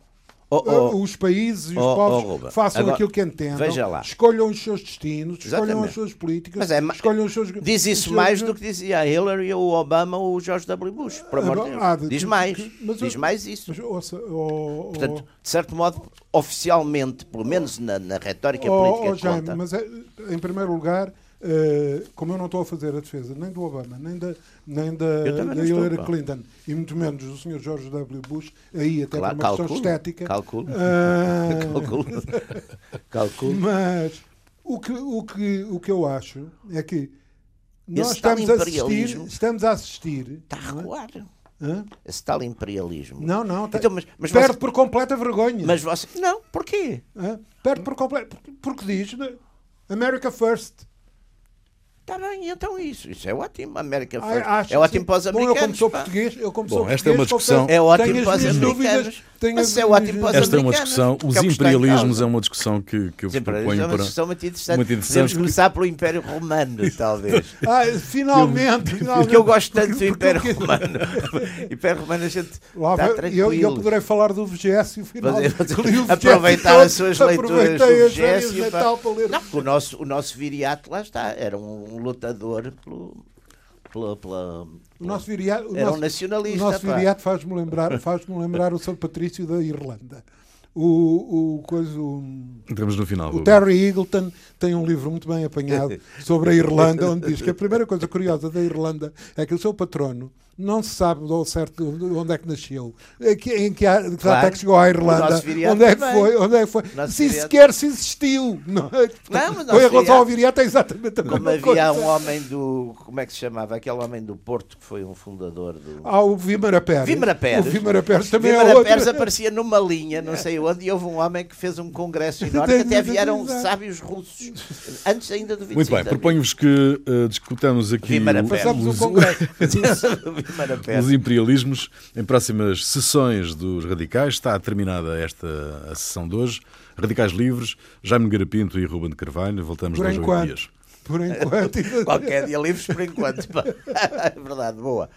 Oh, oh, os países e os oh, povos oh, façam Agora, aquilo que entendam, escolham os seus destinos, Exatamente. escolham as suas políticas, é, escolham os seus. Diz isso seus... mais do que dizia a Hillary, ou o Obama ou o George W. Bush. Por amor de Deus. Ah, diz mais. Diz mais isso. Mas, ouça, oh, Portanto, de certo modo, oficialmente, pelo menos na, na retórica política. Jaime, conta, mas é, em primeiro lugar Uh, como eu não estou a fazer a defesa nem do Obama, nem da, nem da, da Hillary estou, Clinton, e muito menos do Sr. George W. Bush, aí até claro, por uma calculo, questão estética. Calculo. Uh, calculo. calculo. Mas o que, o, que, o que eu acho é que nós estamos a, assistir, estamos a assistir. Está a recuar. Hã? Esse tal imperialismo. Não, não. Tá, Então, mas, mas perde você- por completa vergonha. mas você. Não, porquê? Hã? Perde por completo. Porque diz né? America First. Está bem, então isso. Isso é ótimo. América Ah, é que ótimo sim. para os Bom, eu como americanos. sou pá. português, eu como Bom, sou esta é uma discussão- É ótimo para os americanos. dúvidas, tenho Mas as é ótimo minhas- para os Esta é uma discussão, que os é o que está em imperialismos é uma discussão que, que eu vos proponho é uma para. discussão muito interessante. muito interessante, Podemos porque- começar pelo Império Romano, talvez. Ah, finalmente, finalmente. Porque eu gosto tanto do Império porque- Romano. Império Romano a gente Lá está tranquilo. eu, eu poderei falar do Vigésio final. Aproveitar as suas leituras do Vigésio, para ler. Não, o nosso, o nosso viriato lá está, era um lutador pelo, pela, pela- O nosso viriato, Era um nosso, nacionalista, O nosso pá. viriato faz-me lembrar, faz lembrar o São Patrício da Irlanda. O, o, coisa, o, Estamos no final. o. Terry Eagleton tem um livro muito bem apanhado sobre a Irlanda, onde diz que a primeira coisa curiosa da Irlanda é que o seu patrono não se sabe ao certo de onde é que nasceu, em que, em que, que Claro. é que chegou à Irlanda, onde é que também. foi, onde é que foi, Nosso se viriato- sequer se existiu. Não, é? Não, mas em nosso relação ao viriato- é exatamente a Como mesma havia coisa. um homem do. Como é que se chamava? Aquele homem do Porto que foi um fundador do. Há o Vimara Pérez. Vimara Pérez. O Vimara Pérez também Vímara é outro. Pérez aparecia numa linha, não sei onde, e houve um homem que fez um congresso enorme, que até vieram sábios russos, antes ainda do 25 Muito bem, proponho-vos que eh, discutamos aqui Vimara o- os, os imperialismos em próximas sessões dos Radicais. Está terminada esta a sessão de hoje. Radicais Livres, Jaime Garapinto e Ruben de Carvalho. Voltamos Por dois a oito enquanto. dias. Por enquanto. Qualquer dia livres por enquanto. É verdade, boa.